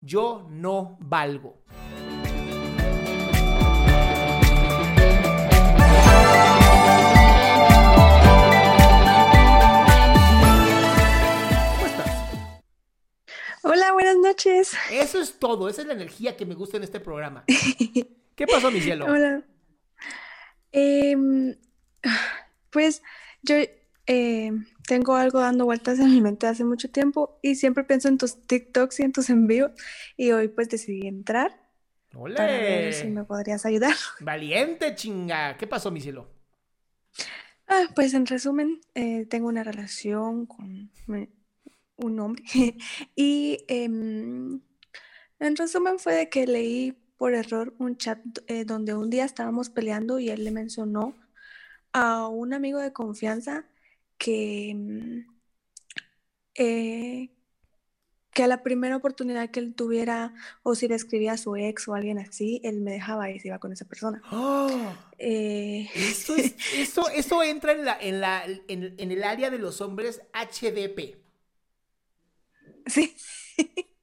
Yo no valgo. ¿Cómo estás? Hola, buenas noches. Eso es todo, esa es la energía que me gusta en este programa. ¿Qué pasó, mi cielo? Hola. Em, pues yo em, tengo algo dando vueltas en mi mente hace mucho tiempo y siempre pienso en tus TikToks y en tus envíos y hoy pues decidí entrar para ver si ¡Ole! me podrías ayudar. Valiente, chinga. ¿Qué pasó, mi cielo? Ah, pues en resumen, eh, tengo una relación con eh, un hombre y em, en resumen fue de que leí por error un chat eh, donde un día estábamos peleando y él le mencionó a un amigo de confianza que, mm, eh, que a la primera oportunidad que él tuviera o si le escribía a su ex o alguien así, él me dejaba y se iba con esa persona. ¡Oh! Eh, Eso, es- eso, eso entra en, la, en, la, en, en el área de los hombres HDP. sí.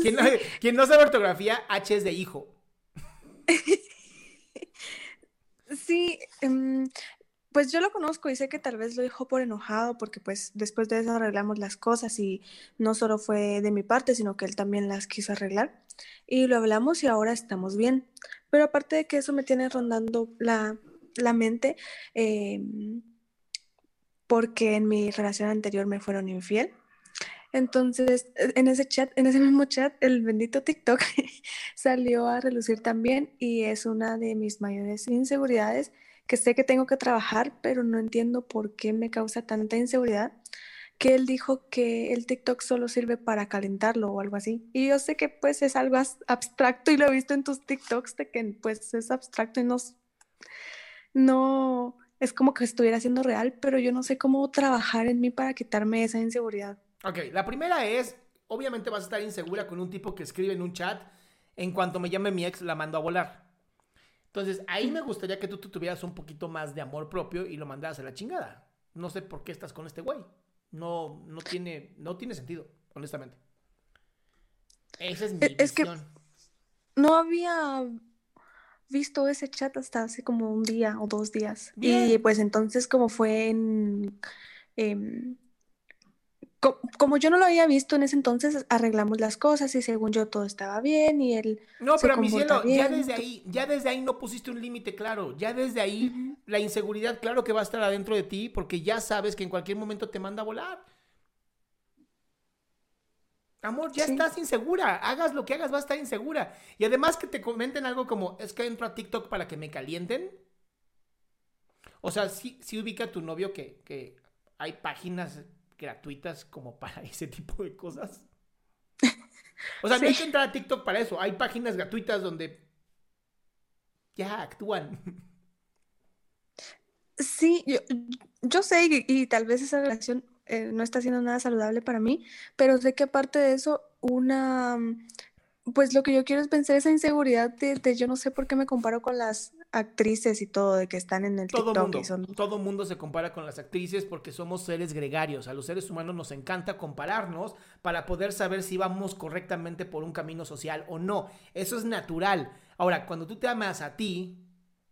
Quien no, quien no sabe ortografía, H es de hijo. Sí, em, pues yo lo conozco y sé que tal vez lo dijo por enojado porque pues después de eso arreglamos las cosas y no solo fue de mi parte, sino que él también las quiso arreglar y lo hablamos y ahora estamos bien. Pero aparte de que eso me tiene rondando la, la mente em, porque en mi relación anterior me fueron infiel. Entonces, e- en ese chat, en ese mismo chat, el bendito TikTok salió a relucir también y es una de mis mayores inseguridades que sé que tengo que trabajar, pero no entiendo por qué me causa tanta inseguridad que él dijo que el TikTok solo sirve para calentarlo o algo así. Y yo sé que pues es algo abstracto y lo he visto en tus TikToks de que pues es abstracto y no, no es como que estuviera siendo real, pero yo no sé cómo trabajar en mí para quitarme esa inseguridad. Ok, la primera es, obviamente vas a estar insegura con un tipo que escribe en un chat, en cuanto me llame mi ex la mando a volar. Entonces, ahí me gustaría que tú, tú tuvieras un poquito más de amor propio y lo mandaras a la chingada. No sé por qué estás con este güey. No, no tiene, no tiene sentido, honestamente. Esa es mi E- es que-. No había visto ese chat hasta hace como un día o dos días. Y pues entonces como fue en... em, co- como yo no lo había visto en ese entonces, arreglamos las cosas y según yo todo estaba bien y él No, se pero mi comporta cielo, ya bien. desde ahí, ya desde ahí no pusiste un límite claro. Ya desde ahí la inseguridad, claro que va a estar adentro de ti porque ya sabes que en cualquier momento te manda a volar. Amor, ya Sí. estás insegura. Hagas lo que hagas, vas a estar insegura. Y además que te comenten algo como, es que entro a TikTok para que me calienten. O sea, sí, sí ubica a tu novio que, que hay páginas gratuitas como para ese tipo de cosas. O sea, no hay Sí. que entrar a TikTok para eso. Hay páginas gratuitas donde ya actúan. Sí, yo, yo sé y, y tal vez esa relación eh, no está siendo nada saludable para mí, pero sé que aparte de eso, una, mm, pues lo que yo quiero es vencer esa inseguridad de, yo no sé por qué me comparo con las actrices y todo, de que están en el todo TikTok. Mundo, y son... Todo mundo se compara con las actrices porque somos seres gregarios. A los seres humanos nos encanta compararnos para poder saber si vamos correctamente por un camino social o no. Eso es natural. Ahora, cuando tú te amas a ti,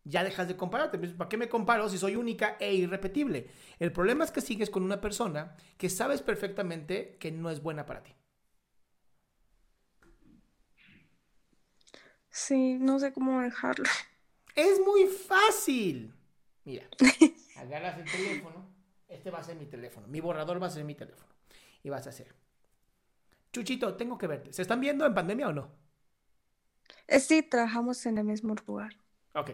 ya dejas de compararte. ¿Para qué me comparo si soy única e irrepetible? El problema es que sigues con una persona que sabes perfectamente que no es buena para ti. Sí, no sé cómo dejarlo. Es muy fácil. Mira, agarras el teléfono. Este va a ser mi teléfono. Mi borrador va a ser mi teléfono. Y vas a hacer. Chuchito, tengo que verte. ¿Se están viendo en pandemia o no? Eh, sí, trabajamos en el mismo lugar. Ok.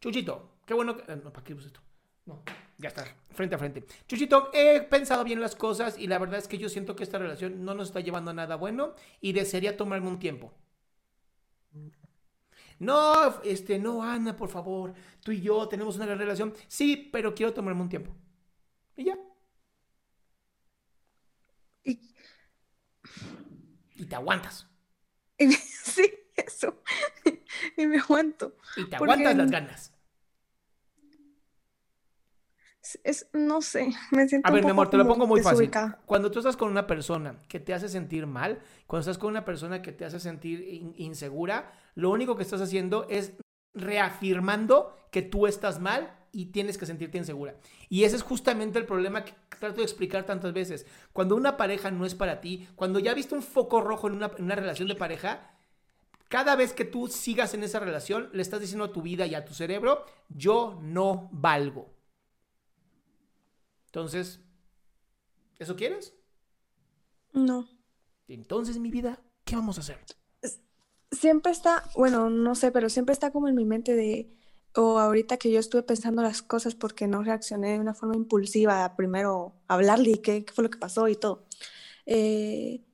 Chuchito, qué bueno que... Eh, no, ¿para qué uso esto? No, ya está, frente a frente. Chuchito, he pensado bien las cosas y la verdad es que yo siento que esta relación no nos está llevando a nada bueno y desearía tomarme un tiempo. No, este, no, Ana, por favor, tú y yo tenemos una gran relación. Sí, pero quiero tomarme un tiempo. Y ya. Y, y te aguantas. sí, eso. y me aguanto. Y te aguantas las ganas. Es, no sé, me siento. A ver, mi amor, te lo pongo muy fácil. Cuando tú estás con una persona que te hace sentir mal, cuando estás con una persona que te hace sentir insegura, lo único que estás haciendo es reafirmando que tú estás mal y tienes que sentirte insegura. Y ese es justamente el problema que trato de explicar tantas veces. Cuando una pareja no es para ti, cuando ya viste un foco rojo en una, en una relación de pareja, cada vez que tú sigas en esa relación, le estás diciendo a tu vida y a tu cerebro, yo no valgo. Entonces, ¿eso quieres? No. Entonces, mi vida, ¿qué vamos a hacer? Siempre está, bueno, no sé, pero siempre está como en mi mente de, o ahorita que yo estuve pensando las cosas porque no reaccioné de una forma impulsiva primero hablarle y qué, fue lo que pasó y todo. Eh,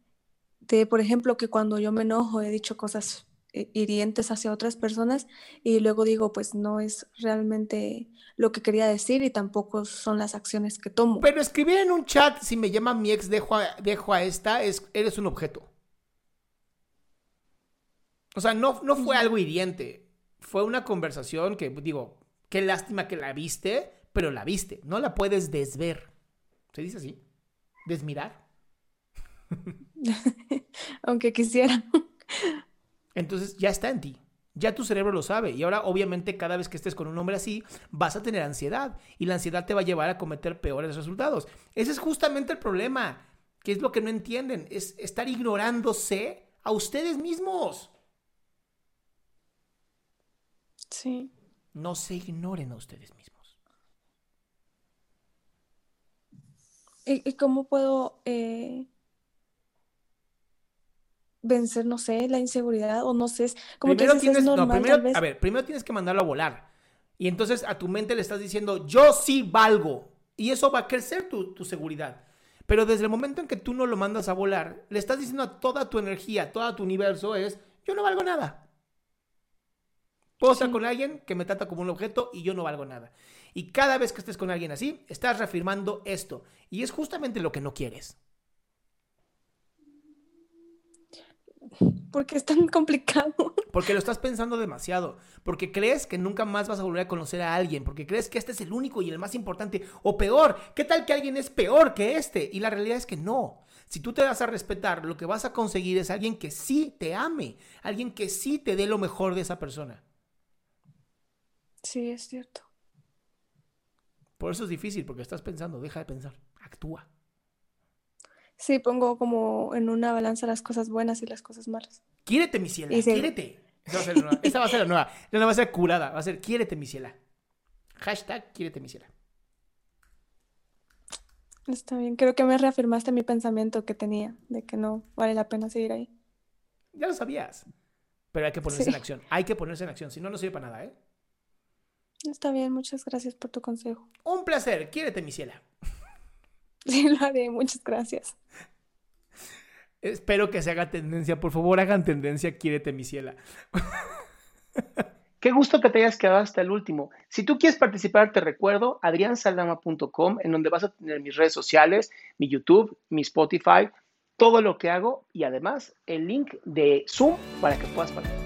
de, por ejemplo, que cuando yo me enojo he dicho cosas hirientes hacia otras personas y luego digo, pues no es realmente lo que quería decir y tampoco son las acciones que tomo. Pero escribir en un chat, si me llama mi ex, dejo a, dejo a esta, es, eres un objeto. O sea, no, no fue algo hiriente. Fue una conversación que, digo, qué lástima que la viste, pero la viste. No la puedes desver. ¿Se dice así? ¿Desmirar? Aunque quisiera. Entonces ya está en ti. Ya tu cerebro lo sabe. Y ahora, obviamente, cada vez que estés con un hombre así, vas a tener ansiedad. Y la ansiedad te va a llevar a cometer peores resultados. Ese es justamente el problema. Que es lo que no entienden. Es estar ignorándose a ustedes mismos. Sí. No se ignoren a ustedes mismos. ¿Y, cómo puedo eh, vencer, no sé, la inseguridad o no sé, como primero tienes, no, primero, a ver, primero tienes que mandarlo a volar. Y entonces a tu mente le estás diciendo, yo sí valgo. Y eso va a crecer tu, tu seguridad. Pero desde el momento en que tú no lo mandas a volar, le estás diciendo a toda tu energía, todo tu universo es, yo no valgo nada. Puedo estar con alguien que me trata como un objeto y yo no valgo nada. Y cada vez que estés con alguien así, estás reafirmando esto. Y es justamente lo que no quieres. Porque es tan complicado. Porque lo estás pensando demasiado, porque crees que nunca más vas a volver a conocer a alguien, porque crees que este es el único y el más importante, o peor, ¿qué tal que alguien es peor que este? Y la realidad es que no. Si tú te das a respetar, lo que vas a conseguir es alguien que sí te ame, alguien que sí te dé lo mejor de esa persona. Sí, es cierto. Por eso es difícil, porque estás pensando, deja de pensar, actúa. Sí, pongo como en una balanza las cosas buenas y las cosas malas. Quiérete, mi ciela, quiérete. Esa va, a ser la nueva. Esa va a ser la nueva. No va a ser curada, va a ser quiérete, mi ciela. Hashtag quiérete, mi ciela. Está bien, creo que me reafirmaste mi pensamiento que tenía de que no vale la pena seguir ahí. Ya lo sabías. Pero hay que ponerse en acción. Hay que ponerse en acción. Si no, no sirve para nada, ¿eh? Está bien, muchas gracias por tu consejo. Un placer. Quiérete, mi ciela. Sí, lo haré. Muchas gracias. Espero que se haga tendencia. Por favor, hagan tendencia. Quiérete, mi ciela. Qué gusto que te hayas quedado hasta el último. Si tú quieres participar, te recuerdo adriansaldama.com, en donde vas a tener mis redes sociales, mi YouTube, mi Spotify, todo lo que hago y además el link de Zoom para que puedas participar.